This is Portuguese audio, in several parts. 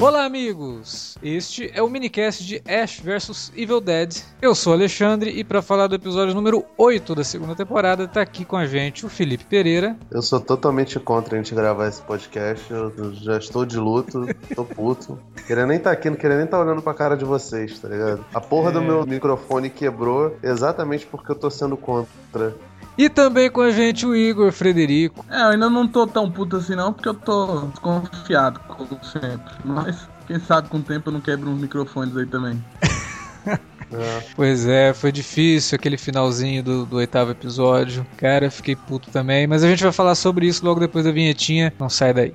Olá, amigos! Este é o minicast de Ash vs Evil Dead. Eu sou o Alexandre e para falar do episódio número 8 da segunda temporada, tá aqui com a gente o Felipe Pereira. Eu sou totalmente contra a gente gravar esse podcast. Eu já estou de luto, tô puto. Queria nem estar tá aqui, não queria nem estar tá olhando pra cara de vocês, tá ligado? A porra é... do meu microfone quebrou exatamente porque eu tô sendo contra. E também com a gente o Igor Frederico. É, eu ainda não tô tão puto assim não, porque eu tô desconfiado, como sempre. Mas quem sabe com o tempo eu não quebro uns microfones aí também. É. Pois é, foi difícil aquele finalzinho do, do, oitavo episódio. Cara, fiquei puto também. Mas a gente vai falar sobre isso logo depois da vinhetinha. Não sai daí.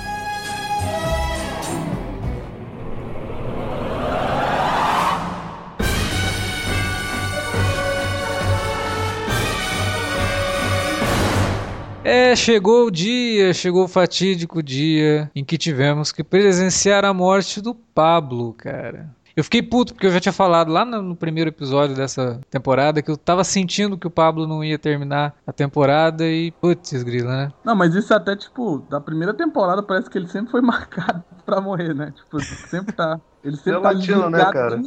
É, chegou o dia, chegou o fatídico dia em que tivemos que presenciar a morte do Pablo, cara. Eu fiquei puto porque eu já tinha falado lá no primeiro episódio dessa temporada que eu tava sentindo que o Pablo não ia terminar a temporada e putz, grila, né? Não, mas isso até, tipo, da primeira temporada parece que ele sempre foi marcado pra morrer, né? Tipo, sempre tá. Ele sempre é tá latino, né, cara?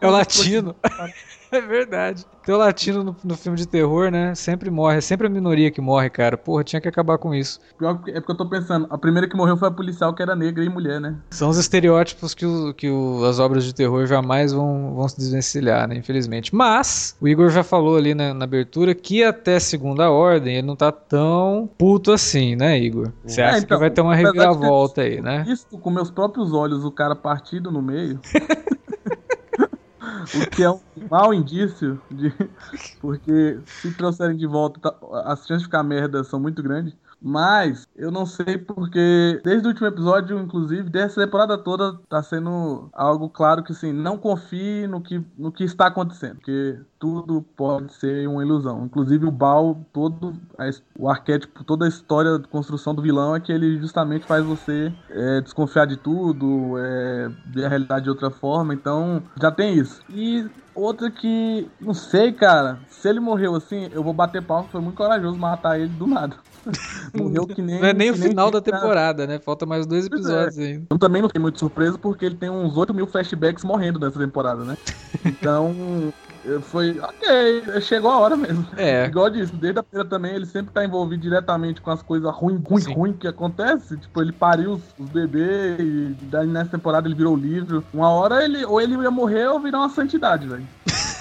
É o latino. É verdade. Tem o latino no, no, filme de terror, né? Sempre morre. É sempre a minoria que morre, cara. Porra, tinha que acabar com isso. Pior é porque eu tô pensando, a primeira que morreu foi a policial que era negra e mulher, né? São os estereótipos que, o, que o, as obras de terror jamais vão, vão se desvencilhar, né? Infelizmente. Mas, o Igor já falou ali na, na abertura que até segunda ordem ele não tá tão puto assim, né, Igor? Você é, acha então, que vai ter uma reviravolta aí, né? Visto com meus próprios olhos o cara partido no meio. o que é um mau indício, de, porque se trouxerem de volta, tá, as chances de ficar merda são muito grandes. Mas eu não sei porque desde o último episódio, inclusive, dessa temporada toda, tá sendo algo claro que assim, não confie no que, no que está acontecendo, porque tudo pode ser uma ilusão. Inclusive o Baal, todo a, o arquétipo, toda a história de construção do vilão é que ele justamente faz você é, desconfiar de tudo, é, ver a realidade de outra forma. Então já tem isso. E outra que, não sei, cara, se ele morreu assim, eu vou bater palma, foi muito corajoso matar ele do nada. Morreu que nem. Não é nem o final da temporada, né? Falta mais dois episódios é. ainda. Eu também não fiquei muito surpreso porque ele tem uns 8 mil flashbacks morrendo nessa temporada, né? Então. foi. Ok, chegou a hora mesmo. É. Igual disso, desde a primeira também, ele sempre tá envolvido diretamente com as coisas ruins, ruins, ruins que acontece. Tipo, ele pariu os, os bebês e daí nessa temporada ele virou livro. Uma hora ele ou ele ia morrer ou virar uma santidade, velho.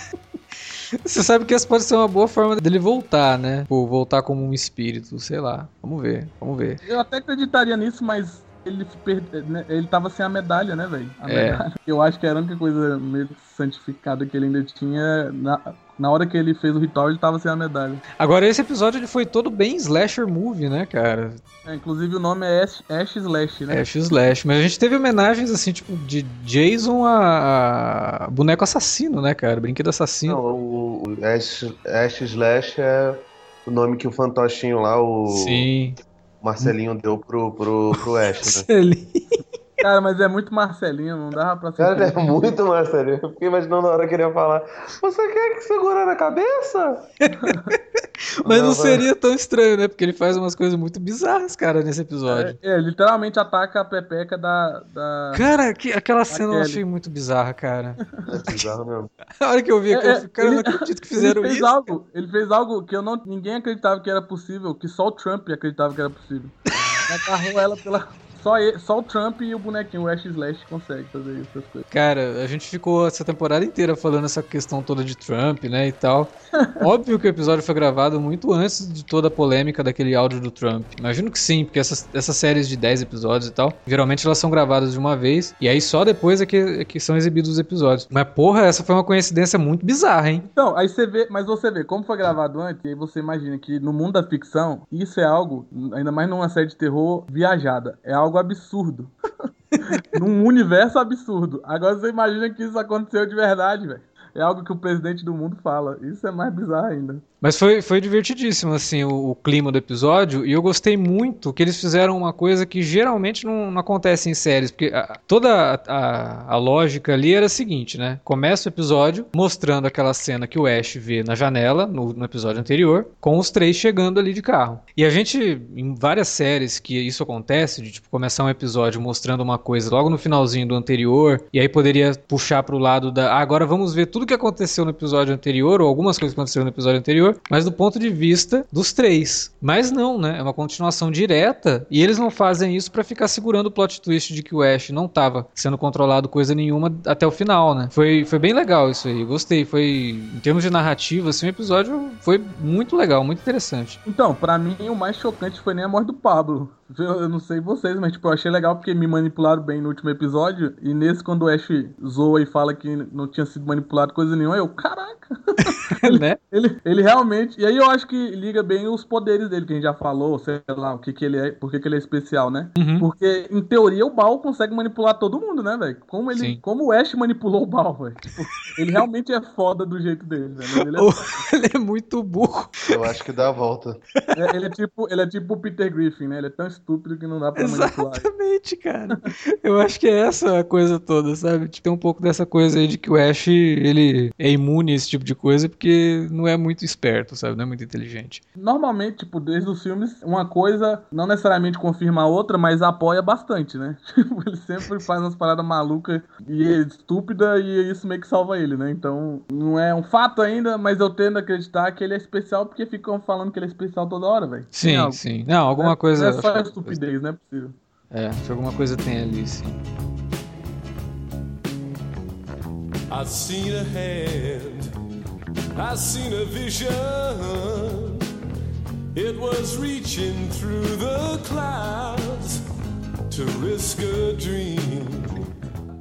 Você sabe que essa pode ser uma boa forma dele voltar, né? Ou voltar como um espírito, sei lá. Vamos ver, vamos ver. Eu até acreditaria nisso, mas ele, né, ele tava sem a medalha, né, velho? É. Eu acho que era a única coisa meio santificada que ele ainda tinha. Na, na hora que ele fez o ritual, ele tava sem a medalha. Agora, esse episódio ele foi todo bem slasher movie, né, cara? É, inclusive o nome é Ash, Ash Slash, né? Ash Slash. Mas a gente teve homenagens, assim, tipo, de Jason a, a boneco assassino, né, cara? Brinquedo assassino. Não, o, o Ash, Ash Slash é o nome que o fantochinho lá, o... Sim. Marcelinho deu pro, pro, pro Ash, né? Marcelinho. Cara, mas é muito Marcelinho, não dava pra ser. Cara, é muito Marcelinho. Eu fiquei imaginando na hora que ele ia falar: Você quer que segurar na cabeça? mas não, não seria tão estranho, né? Porque ele faz umas coisas muito bizarras, cara, nesse episódio. É, é literalmente ataca a pepeca da. da... Cara, que, aquela cena Kelly. eu achei muito bizarra, cara. É bizarro mesmo. a hora que eu vi aquilo, é, eu cara, ele, eu não acredito que fizeram ele fez isso. Algo, ele fez algo que eu não, ninguém acreditava que era possível, que só o Trump acreditava que era possível. Agarrou ela pela só, ele, só o Trump e o bonequinho, o Ash Slash, conseguem fazer essas coisas. Cara, a gente ficou essa temporada inteira falando essa questão toda de Trump, né, e tal. Óbvio que o episódio foi gravado muito antes de toda a polêmica daquele áudio do Trump. Imagino que sim, porque essas, essas séries de 10 episódios e tal, geralmente elas são gravadas de uma vez, e aí só depois é que, é que são exibidos os episódios. Mas, porra, essa foi uma coincidência muito bizarra, hein? Então, aí você vê, mas você vê como foi gravado antes, e aí você imagina que no mundo da ficção, isso é algo, ainda mais numa série de terror viajada, é algo absurdo. Num universo absurdo. Agora você imagina que isso aconteceu de verdade, velho. É algo que o presidente do mundo fala. Isso é mais bizarro ainda. Mas foi, foi divertidíssimo, assim, o, o, clima do episódio. E eu gostei muito que eles fizeram uma coisa que geralmente não, não acontece em séries. Porque a, toda a, a, lógica ali era a seguinte, né? Começa o episódio mostrando aquela cena que o Ash vê na janela, no, no episódio anterior, com os três chegando ali de carro. E a gente, em várias séries que isso acontece, de tipo, começar um episódio mostrando uma coisa logo no finalzinho do anterior, e aí poderia puxar pro lado da. Ah, agora vamos ver tudo que aconteceu no episódio anterior, ou algumas coisas que aconteceram no episódio anterior mas do ponto de vista dos três. Mas não, né? É uma continuação direta e eles não fazem isso para ficar segurando o plot twist de que o Ash não tava sendo controlado coisa nenhuma até o final, né? Foi, foi bem legal isso aí. Gostei. Foi, em termos de narrativa, assim, o episódio foi muito legal, muito interessante. Então, para mim, o mais chocante foi nem a morte do Pablo. Eu não sei vocês, mas tipo, eu achei legal porque me manipularam bem no último episódio. E nesse, quando o Ash zoa e fala que não tinha sido manipulado coisa nenhuma, eu, caraca! ele, né? ele, ele realmente. E aí eu acho que liga bem os poderes dele, que a gente já falou, sei lá, o que, que ele é, por que, que ele é especial, né? Uhum. Porque, em teoria, o Baal consegue manipular todo mundo, né, velho? Como, ele, como o Ash manipulou o Baal, velho. Tipo, ele realmente é foda do jeito dele, velho. Ele, é... ele é muito burro. Eu acho que dá a volta. É, ele, é tipo, ele é tipo o Peter Griffin, né? Ele é tão estúpido que não dá pra manipular. Exatamente, cara. Eu acho que é essa a coisa toda, sabe? Tem um pouco dessa coisa aí de que o Ash, ele é imune a esse tipo de coisa porque não é muito esperto, sabe? Não é muito inteligente. Normalmente, tipo, desde os filmes, uma coisa não necessariamente confirma a outra, mas apoia bastante, né? Tipo, ele sempre faz umas paradas malucas e é estúpida e isso meio que salva ele, né? Então, não é um fato ainda, mas eu tendo a acreditar que ele é especial porque ficam falando que ele é especial toda hora, velho. Sim, sim. Não, alguma é, coisa. É só estupidez, não é possível. É, se alguma coisa tem ali, sim. I seen a hand, I seen a vision. It was reaching through the clouds to risk a dream.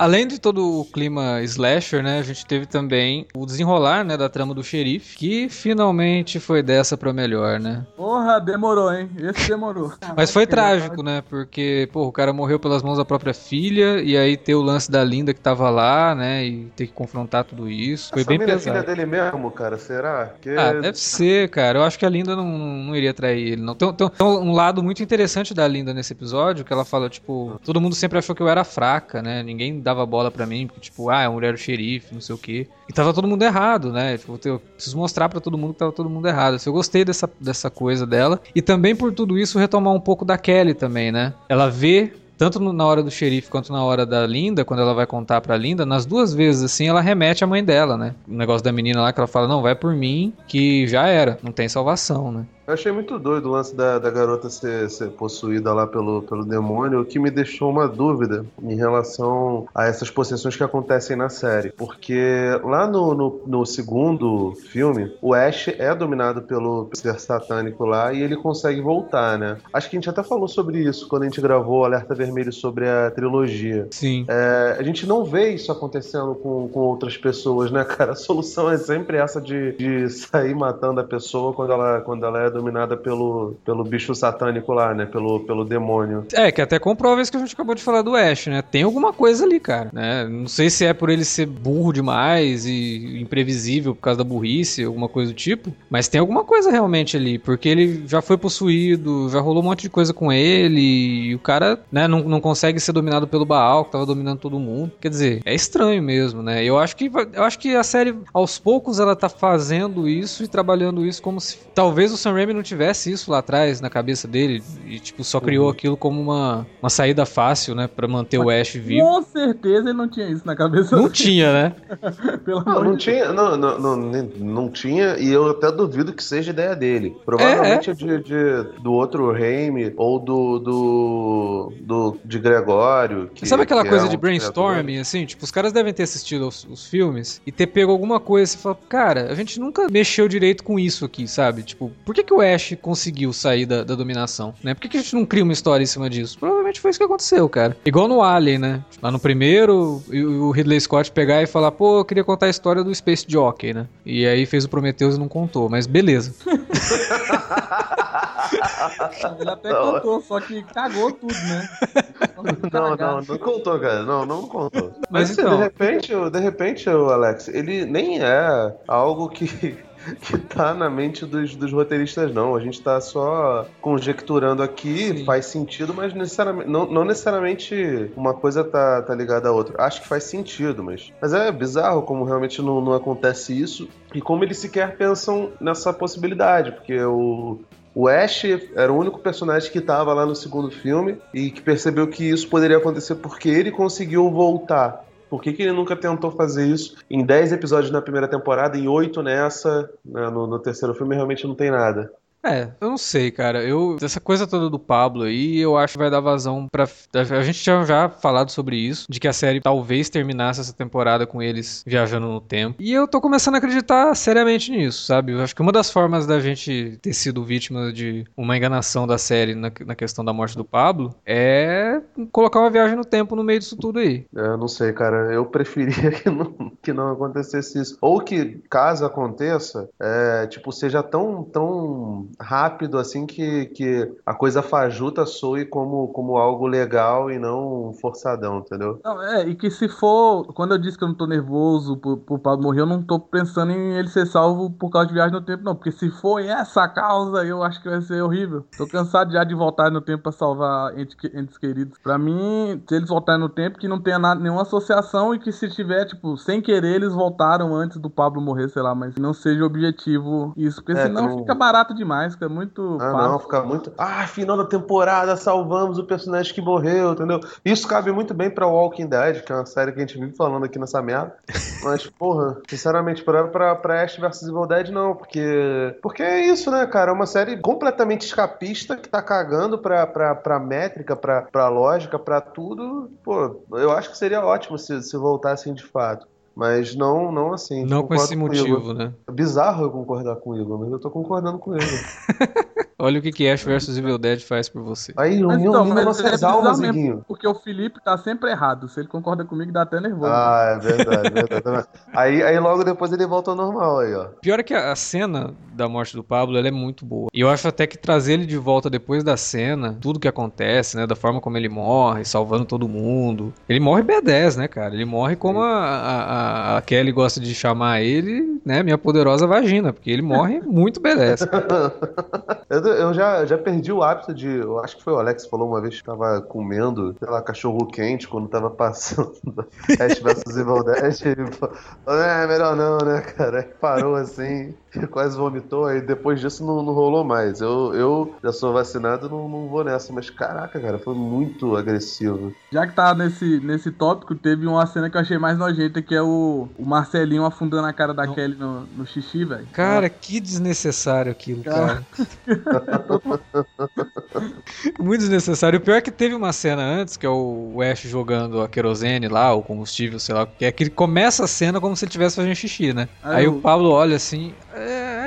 Além de todo o clima slasher, né, a gente teve também o desenrolar, né, da trama do xerife, que finalmente foi dessa pra melhor, né? Porra, demorou, hein? Esse demorou. Mas foi trágico, né? Porque, pô, o cara morreu pelas mãos da própria filha, e aí ter o lance da Linda que tava lá, né, e ter que confrontar tudo isso. Foi Essa bem pesado. é filha dele mesmo, cara, será? Que... Ah, deve ser, cara. Eu acho que a Linda não, não iria trair ele, não. Tem, tem um lado muito interessante da Linda nesse episódio, que ela fala, tipo, todo mundo sempre achou que eu era fraca, né? Ninguém dá dava bola para mim, porque, tipo, ah, a mulher era o xerife, não sei o quê. E tava todo mundo errado, né? Tipo, eu preciso mostrar para todo mundo que tava todo mundo errado. Assim, eu gostei dessa, dessa coisa dela. E também por tudo isso retomar um pouco da Kelly também, né? Ela vê tanto na hora do xerife quanto na hora da Linda, quando ela vai contar pra Linda, nas duas vezes assim, ela remete à mãe dela, né? O negócio da menina lá que ela fala: "Não, vai por mim, que já era, não tem salvação", né? Eu achei muito doido o lance da, da garota ser, ser, possuída lá pelo, pelo demônio, o que me deixou uma dúvida em relação a essas possessões que acontecem na série. Porque lá no, no, no segundo filme, o Ash é dominado pelo ser satânico lá e ele consegue voltar, né? Acho que a gente até falou sobre isso quando a gente gravou o Alerta Vermelho sobre a trilogia. Sim. É, a gente não vê isso acontecendo com, com outras pessoas, né, cara? A solução é sempre essa de, de sair matando a pessoa quando ela, quando ela é dominada pelo, pelo bicho satânico lá, né? Pelo, pelo demônio. É, que até comprova isso que a gente acabou de falar do Ash, né? Tem alguma coisa ali, cara, né? Não sei se é por ele ser burro demais e imprevisível por causa da burrice, alguma coisa do tipo, mas tem alguma coisa realmente ali, porque ele já foi possuído, já rolou um monte de coisa com ele e o cara, né, não, não consegue ser dominado pelo Baal, que tava dominando todo mundo. Quer dizer, é estranho mesmo, né? Eu acho que eu acho que a série aos poucos ela tá fazendo isso e trabalhando isso como se talvez o Sam Raimi não tivesse isso lá atrás na cabeça dele e tipo só criou Uhum. aquilo como uma, uma saída fácil, né, Pra manter o Ash vivo. Com certeza ele não tinha isso na cabeça Não dele, tinha, né? pelo Não, não de tinha, não, não, não, não tinha, e eu até duvido que seja ideia dele. Provavelmente é, de, de- do outro Raimi ou do, do, do de Gregório. que- Sabe aquela que coisa é de um brainstorming, assim? Tipo, os caras devem ter assistido os, os filmes e ter pego alguma coisa e falar, cara, a gente nunca mexeu direito com isso aqui, sabe? Tipo, por que, que o Ash conseguiu sair da, da dominação, né? Por que, que a gente não cria uma história em cima disso? Provavelmente foi isso que aconteceu, cara. Igual no Alien, né? Lá no e o Ridley Scott pegar e falar, pô, eu queria contar a história do Space Jockey, né? E aí fez o Prometheus e não contou, mas beleza. Ele até Não. contou, só que cagou tudo, né? Não, não, não contou, cara. Não, não contou. Mas Mas, então- de repente, de repente, o Alex, ele nem é algo que, que tá na mente dos, dos roteiristas, não. A gente tá só conjecturando aqui, Sim. faz sentido, mas necessariamente, não, não necessariamente uma coisa tá, tá ligada à outra. Acho que faz sentido, mas, mas é bizarro como realmente não, não acontece isso e como eles sequer pensam nessa possibilidade, porque o. O Ash era o único personagem que estava lá no segundo filme e que percebeu que isso poderia acontecer porque ele conseguiu voltar. Por que, que ele nunca tentou fazer isso em 10 episódios na primeira temporada e 8 nessa? né, no, no terceiro filme realmente não tem nada. É, eu não sei, cara. Eu essa coisa toda do Pablo aí, eu acho que vai dar vazão pra. A gente tinha já falado sobre isso, de que a série talvez terminasse essa temporada com eles viajando no tempo. E eu tô começando a acreditar seriamente nisso, sabe? Eu acho que uma das formas da gente ter sido vítima de uma enganação da série na, na questão da morte do Pablo é colocar uma viagem no tempo no meio disso tudo aí. É, Eu não sei, cara. Eu preferia que não, que não acontecesse isso. Ou que, caso aconteça, é, tipo, seja tão, tão rápido assim que, que a coisa fajuta soe como, como algo legal e não forçadão, entendeu? Não, é, e que se for. Quando eu disse que eu não tô nervoso por, por Pablo morrer, eu não tô pensando em ele ser salvo por causa de viagem no tempo, não. Porque se for essa causa, eu acho que vai ser horrível. Tô cansado já de voltar no tempo pra salvar entes, entes queridos. Pra mim, se eles voltarem no tempo, que não tenha nada, nenhuma associação e que se tiver, tipo, sem querer, eles voltaram antes do Pablo morrer, sei lá, mas não seja objetivo isso. Porque É, senão tu- fica barato demais, fica muito Ah, fácil. não, fica muito. Ah, final da temporada, salvamos o personagem que morreu, entendeu? Isso cabe muito bem pra Walking Dead, que é uma série que a gente vive falando aqui nessa merda. Mas, porra, sinceramente, pra, pra, pra Ash vs Evil Dead, não, porque. Porque é isso, né, cara? É uma série completamente escapista que tá cagando pra, pra, pra métrica, pra, pra lógica, pra tudo. Pô, eu acho que seria ótimo se, se voltassem de fato. Mas não, não assim. Não com esse Igor. motivo, né? É bizarro eu concordar com o Igor, mas eu tô concordando com ele. Olha o que, que Ash vs Evil Dead faz por você. Aí, uniu então, mas é nossas bizarro almas, mesmo, Iguinho. Porque o Felipe tá sempre errado. Se ele concorda comigo, dá até nervoso. Ah, é verdade, verdade. aí, aí logo depois ele volta ao normal aí, ó. Pior é que a cena da morte do Pablo, ela é muito boa. E eu acho até que trazer ele de volta depois da cena, tudo que acontece, né, da forma como ele morre, salvando todo mundo. Ele morre B10, né, cara? Ele morre como a, a, a- a Kelly gosta de chamar ele, né, minha poderosa vagina, porque ele morre muito B10. Eu, já, já perdi o hábito de. Eu acho que foi o Alex que falou uma vez que tava comendo, sei lá, cachorro quente quando tava passando Ash vs Evil Dead. Ele falou, é, melhor não, né, cara? Parou assim, quase vomitou, aí depois disso não, não rolou mais. Eu, eu já sou vacinado, não, não vou nessa, mas caraca, cara, foi muito agressivo. Já que tá nesse, nesse tópico, teve uma cena que eu achei mais nojenta, que é o, o Marcelinho afundando a cara da Kelly no, no xixi, velho. Cara, que desnecessário aquilo, cara. Muito desnecessário. O pior é que teve uma cena antes, que é o Ash jogando a querosene lá, o combustível, sei lá, que é que ele começa a cena como se ele estivesse fazendo xixi, né? Aí Aí eu- o Pablo olha assim,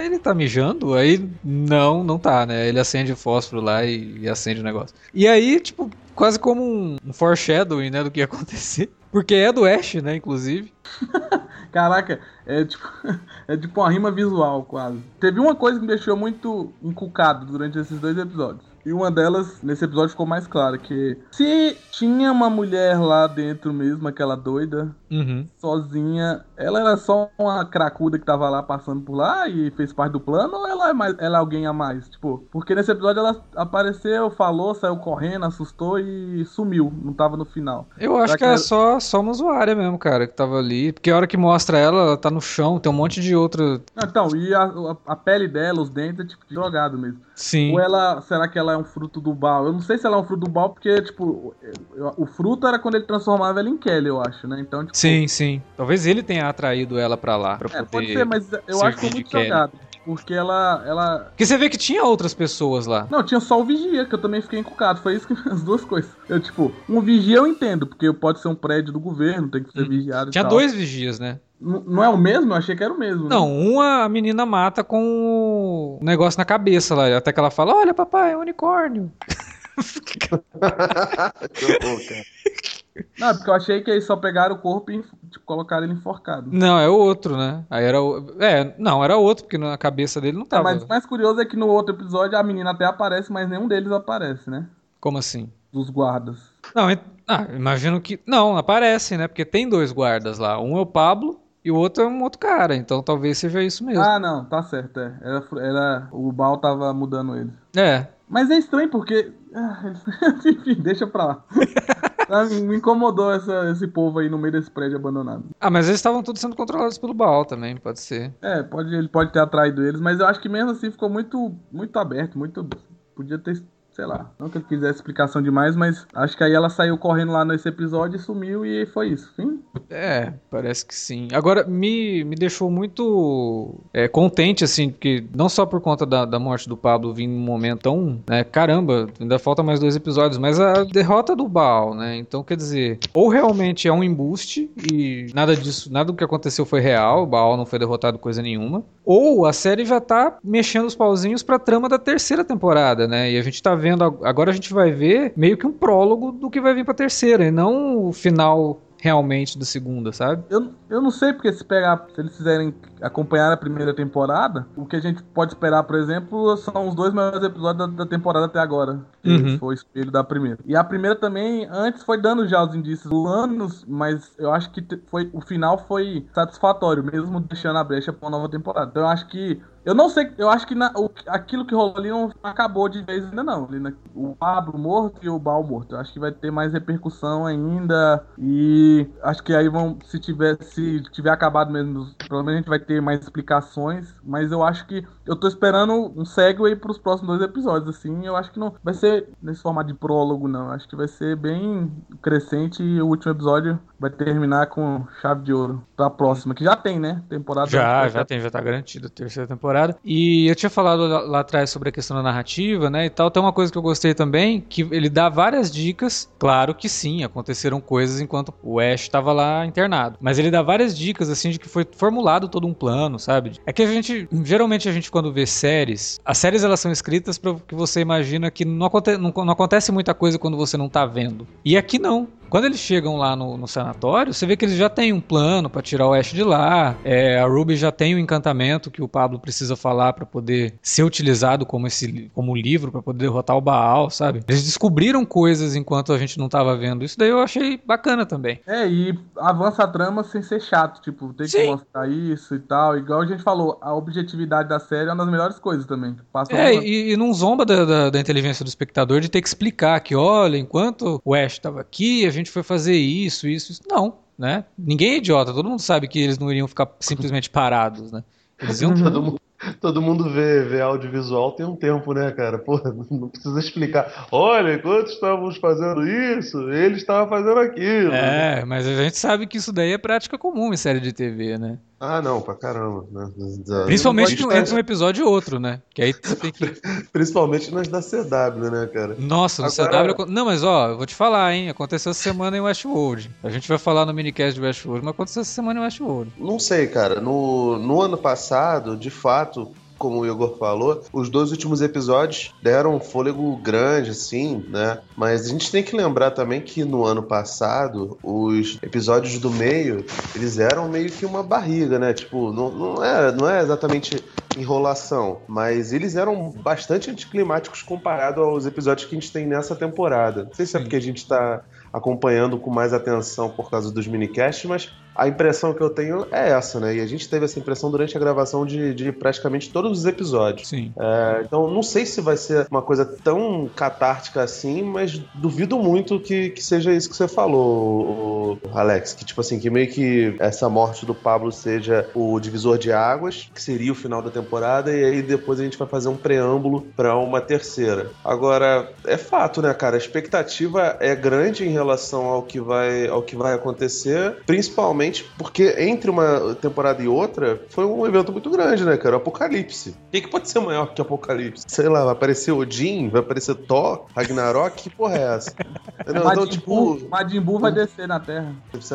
ele tá mijando? Aí, não, não tá, né? Ele acende o fósforo lá e, e acende o negócio. E aí, tipo, quase como um, um foreshadowing, né, do que ia acontecer. Porque é do Ash, né, inclusive. Caraca, é tipo, é tipo uma rima visual, quase. Teve uma coisa que me deixou muito encucado durante esses dois episódios. E uma delas, nesse episódio, ficou mais clara que se tinha uma mulher lá dentro mesmo, aquela doida, Uhum. sozinha, ela era só uma cracuda que tava lá passando por lá e fez parte do plano, ou ela é, mais, ela é alguém a mais? Tipo, porque nesse episódio ela apareceu, falou, saiu correndo, assustou e sumiu. Não tava no final. Eu acho Será que que é ela- só, só uma usuária mesmo, cara, que tava ali. Porque a hora que mostra ela, ela tá no chão, tem um monte de outra. Então, e a, a- a pele dela, os dentes, é tipo de drogado mesmo. Sim. Ou ela, será que ela é um fruto do Baal? Eu não sei se ela é um fruto do Baal, porque, tipo, o fruto era quando ele transformava ela em Kelly, eu acho, né? Então, tipo. Sim, sim. Talvez ele tenha atraído ela pra lá. Pra É, poder... pode ser, mas eu acho que foi muito jogado. Porque ela, ela. Porque você vê que tinha outras pessoas lá. Não, tinha só o vigia, que eu também fiquei encucado. Foi isso que as duas coisas. Eu, tipo, um vigia eu entendo, porque pode ser um prédio do governo, tem que ser vigiado Hum. Tinha e tal. dois vigias, né? Não é o mesmo? Eu achei que era o mesmo. né? Não, uma a menina mata com o negócio na cabeça lá. Até que ela fala: Olha, papai, é um unicórnio. Não, é porque eu achei que eles só pegaram o corpo e tipo, colocaram ele enforcado. Não, é o outro, né? Aí era o. É, não, era outro, porque na cabeça dele não É, tava. mas o mais curioso é que no outro episódio a menina até aparece, mas nenhum deles aparece, né? Como assim? Dos guardas. Não, ent- ah, imagino que. Não, aparece, né? Porque tem dois guardas lá. Um é o Pablo e o outro é um outro cara. Então talvez seja isso mesmo. Ah, não, tá certo, é. Era, era, o Bal tava mudando ele. É. Mas é estranho porque. ah, Enfim, deixa pra lá. Ah, Me incomodou essa- esse povo aí no meio desse prédio abandonado. Ah, mas eles estavam todos sendo controlados pelo Baal também, pode ser. É, pode, ele pode ter atraído eles, mas eu acho que mesmo assim ficou muito, muito aberto, muito. Podia ter, sei lá. Não que ele quisesse explicação demais, mas acho que aí ela saiu correndo lá nesse episódio e sumiu e foi isso. Fim? É, parece que sim. Agora, me, me deixou muito é, contente, assim, porque não só por conta da, da morte do Pablo vir num momento tão. Né, caramba, ainda falta mais dois episódios, mas a derrota do Baal, né? Então, quer dizer, ou realmente é um embuste e nada disso, nada do que aconteceu foi real, o Baal não foi derrotado coisa nenhuma, ou a série já tá mexendo os pauzinhos pra trama da terceira temporada, né? E a gente tá vendo, ag- agora a gente vai ver meio que um prólogo do que vai vir pra terceira, e não o final realmente da segunda, sabe? Eu, eu não sei porque se pegar, se eles fizerem acompanhar a primeira temporada, o que a gente pode esperar, por exemplo, são os dois melhores episódios da, da temporada até agora. Que Uhum. foi o espelho da primeira. E a primeira também, antes foi dando já os indícios do anos, mas eu acho que foi, o final foi satisfatório, mesmo deixando a brecha pra uma nova temporada. Então eu acho que. Eu não sei, eu acho que na- o- aquilo que rolou ali não acabou de vez ainda não. O Pablo morto e o Bal morto. Eu acho que vai ter mais repercussão ainda. E acho que aí vão, se tiver, se tiver acabado mesmo, provavelmente a gente vai ter mais explicações. Mas eu acho que eu tô esperando um segue pros próximos dois episódios. Assim, eu acho que não vai ser nesse formato de prólogo, não. Acho que vai ser bem crescente e o último episódio vai terminar com chave de ouro pra próxima, que já tem, né? Temporada Já, já tem, já tá garantido a terceira temporada. E eu tinha falado lá, lá atrás sobre a questão da narrativa, né, e tal. Tem uma coisa que eu gostei também, que ele dá várias dicas. Claro que sim, aconteceram coisas enquanto o Ash estava lá internado. Mas ele dá várias dicas, assim, de que foi formulado todo um plano, sabe? É que a gente, geralmente a gente quando vê séries, as séries elas são escritas para que você imagina que não, aconte, não, não acontece muita coisa quando você não tá vendo. E aqui não. Quando eles chegam lá no, no sanatório, você vê que eles já têm um plano pra tirar o Ash de lá. É, a Ruby já tem o encantamento que o Pablo precisa falar pra poder ser utilizado como esse como livro pra poder derrotar o Baal, sabe? Eles descobriram coisas enquanto a gente não tava vendo. Isso daí eu achei bacana também. É, e avança a trama sem ser chato, tipo, tem que mostrar isso e tal. Igual a gente falou, a objetividade da série é uma das melhores coisas também. Passa É, uma- e, e não zomba da, da- da inteligência do espectador de ter que explicar que, olha, enquanto o Ash estava aqui, a gente foi fazer isso, isso, isso. Não, né? Ninguém é idiota, todo mundo sabe que eles não iriam ficar simplesmente parados, né? Eles iam Todo mundo, todo mundo vê, vê audiovisual tem um tempo, né, cara? Porra, não precisa explicar. Olha, enquanto estávamos fazendo isso, ele estava fazendo aquilo. É, mas a gente sabe que isso daí é prática comum em série de TV, né? Ah, não, pra caramba. Né? Principalmente entre um episódio e outro, né? Que aí tem que. Principalmente nas da CW, né, cara? Nossa, no Agora- CW. acon- Não, mas ó, eu vou te falar, hein? Aconteceu essa semana em Westworld. A gente vai falar no minicast de Westworld, mas aconteceu essa semana em Westworld. Não sei, cara. No, no ano passado, de fato, como o Igor falou, os dois últimos episódios deram um fôlego grande, assim, né? Mas a gente tem que lembrar também que no ano passado, os episódios do meio, eles eram meio que uma barriga, né? Tipo, não, não, é, não é exatamente enrolação, mas eles eram bastante anticlimáticos comparado aos episódios que a gente tem nessa temporada. Não sei se é porque a gente tá acompanhando com mais atenção por causa dos minicasts, mas a impressão que eu tenho é essa, né? E a gente teve essa impressão durante a gravação de, de praticamente todos os episódios. Sim. É, então, não sei se vai ser uma coisa tão catártica assim, mas duvido muito que, que seja isso que você falou, Alex. Que, tipo assim, que meio que essa morte do Pablo seja o divisor de águas, que seria o final da temporada, e aí depois a gente vai fazer um preâmbulo para uma terceira. Agora, é fato, né, cara? A expectativa é grande em relação ao que vai, ao que vai acontecer, principalmente porque entre uma temporada e outra foi um evento muito grande, né, cara? O Apocalipse. O que, que pode ser maior que o Apocalipse? Sei lá, vai aparecer Odin, vai aparecer Thor, Ragnarok, que porra é essa? Não, Majin, então, tipo, Majin Buu vai descer na Terra.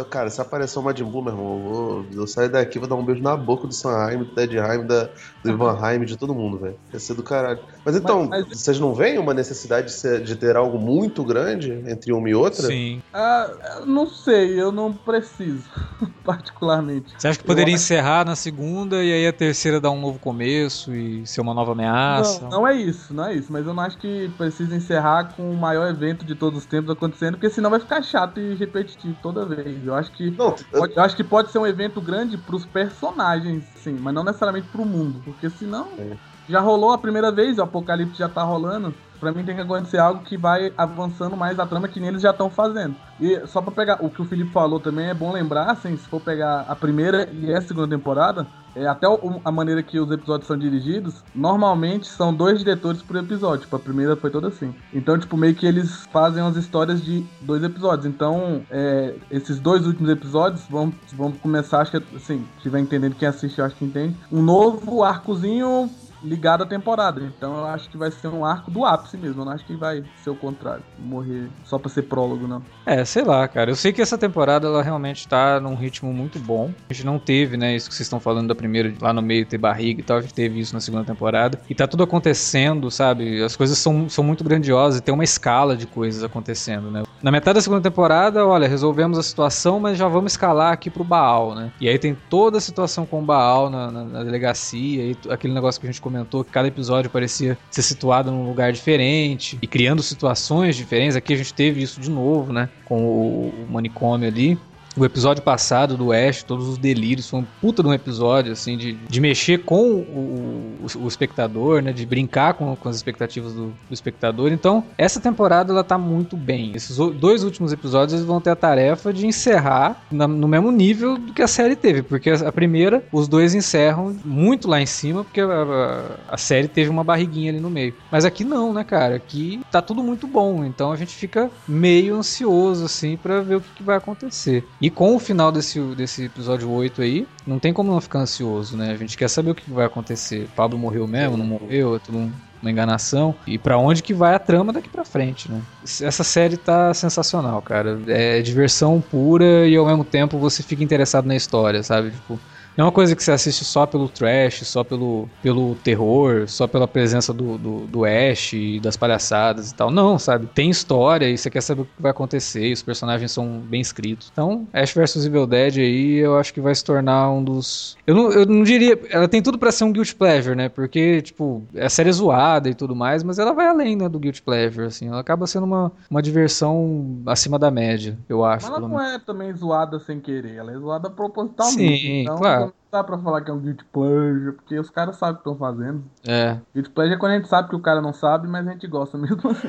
Cara, se aparecer o Majin Buu, meu irmão, eu, vou, eu saio daqui vou dar um beijo na boca do Sanheim, do Tedheim, da, do Ivanheim, de todo mundo, velho. Ia ser do caralho. Mas então, mas, mas... vocês não veem uma necessidade de, ser, de, ter algo muito grande entre uma e outra? Sim. Ah, não sei, eu não preciso. particularmente. Você acha que poderia eu encerrar na segunda e aí a terceira dar um novo começo e ser uma nova ameaça? Não, não é isso, não é isso. Mas eu não acho que precisa encerrar com o maior evento de todos os tempos acontecendo, porque senão vai ficar chato e repetitivo toda vez. Eu acho que, não, pode, eu acho que pode ser um evento grande pros personagens, sim, mas não necessariamente pro mundo, porque senão. É. Já rolou a primeira vez, o Apocalipse já tá rolando. Pra mim tem que acontecer algo que vai avançando mais a trama que nem eles já estão fazendo. E só pra pegar o que o Felipe falou também, é bom lembrar, assim, se for pegar a primeira e a segunda temporada, é, até o, a maneira que os episódios são dirigidos, normalmente são dois diretores por episódio. Tipo, a primeira foi toda assim. Então, tipo, meio que eles fazem as histórias de dois episódios. Então, é, esses dois últimos episódios vão, vão começar, acho que, assim, se tiver entendendo quem assiste, acho que entende, um novo arcozinho ligado à temporada. Então eu acho que vai ser um arco do ápice mesmo. Eu não acho que vai ser o contrário. Morrer só pra ser prólogo, não. É, sei lá, cara. Eu sei que essa temporada ela realmente tá num ritmo muito bom. A gente não teve, né, isso que vocês estão falando da primeira, lá no meio ter barriga e tal. A gente teve isso na segunda temporada. E tá tudo acontecendo, sabe? As coisas são, são muito grandiosas e tem uma escala de coisas acontecendo, né? Na metade da segunda temporada, olha, resolvemos a situação, mas já vamos escalar aqui pro Baal, né? E aí tem toda a situação com o Baal na, na, na delegacia e aquele negócio que a gente comentou que cada episódio parecia ser situado num lugar diferente e criando situações diferentes. Aqui a gente teve isso de novo, né? Com o, o manicômio ali o episódio passado do Ash, todos os delírios, foi um puta de um episódio, assim, de, de mexer com o, o, o espectador, né, de brincar com, com as expectativas do, do, espectador. Então, essa temporada, ela tá muito bem. Esses dois últimos episódios, eles vão ter a tarefa de encerrar na, no mesmo nível do que a série teve, porque a, a, primeira, os dois encerram muito lá em cima, porque a, a, a, série teve uma barriguinha ali no meio. Mas aqui não, né, cara? Aqui tá tudo muito bom, então a gente fica meio ansioso, assim, para ver o que, que vai acontecer. E com o final desse, desse episódio 8 aí, não tem como não ficar ansioso, né? A gente quer saber o que vai acontecer. Pablo morreu mesmo, não morreu, é tudo uma enganação. E para onde que vai a trama daqui para frente, né? Essa série tá sensacional, cara. É diversão pura e ao mesmo tempo você fica interessado na história, sabe? Tipo, é uma coisa que você assiste só pelo trash, só pelo, pelo terror, só pela presença do, do, do Ash e das palhaçadas e tal. Não, sabe? Tem história e você quer saber o que vai acontecer e os personagens são bem escritos. Então, Ash vs Evil Dead aí eu acho que vai se tornar um dos. Eu não, eu não diria. Ela tem tudo para ser um Guilty Pleasure, né? Porque, tipo, a série é zoada e tudo mais, mas ela vai além né, do Guilty Pleasure, assim. Ela acaba sendo uma, uma diversão acima da média, eu acho. Mas ela não é também zoada sem querer, ela é zoada propositalmente. Sim, então, claro não dá pra falar que é um guilty pleasure, porque os caras sabem o que estão fazendo. É. Guilty pleasure é quando a gente sabe que o cara não sabe, mas a gente gosta mesmo assim.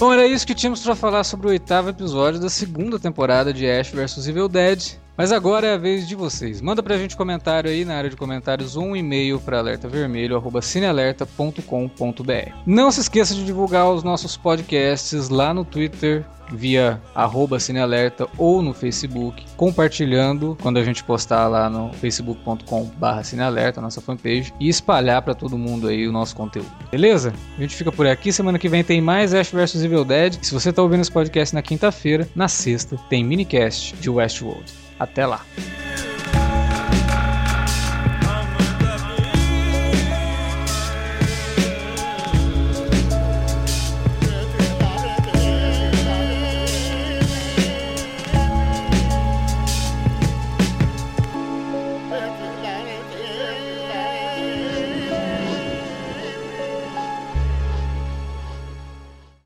Bom, era isso que tínhamos para falar sobre o oitavo episódio da segunda temporada de Ash vs Evil Dead. Mas agora é a vez de vocês. Manda pra gente comentário aí na área de comentários um e-mail para alertavermelho@cinealerta.com.br. Não se esqueça de divulgar os nossos podcasts lá no Twitter, via arroba cinealerta ou no Facebook, compartilhando quando a gente postar lá no facebook.com barra cinealerta, nossa fanpage, e espalhar para todo mundo aí o nosso conteúdo. Beleza? A gente fica por aqui, semana que vem tem mais Ash vs Evil Dead. Se você tá ouvindo esse podcast na quinta-feira, na sexta tem minicast de Westworld. Até lá!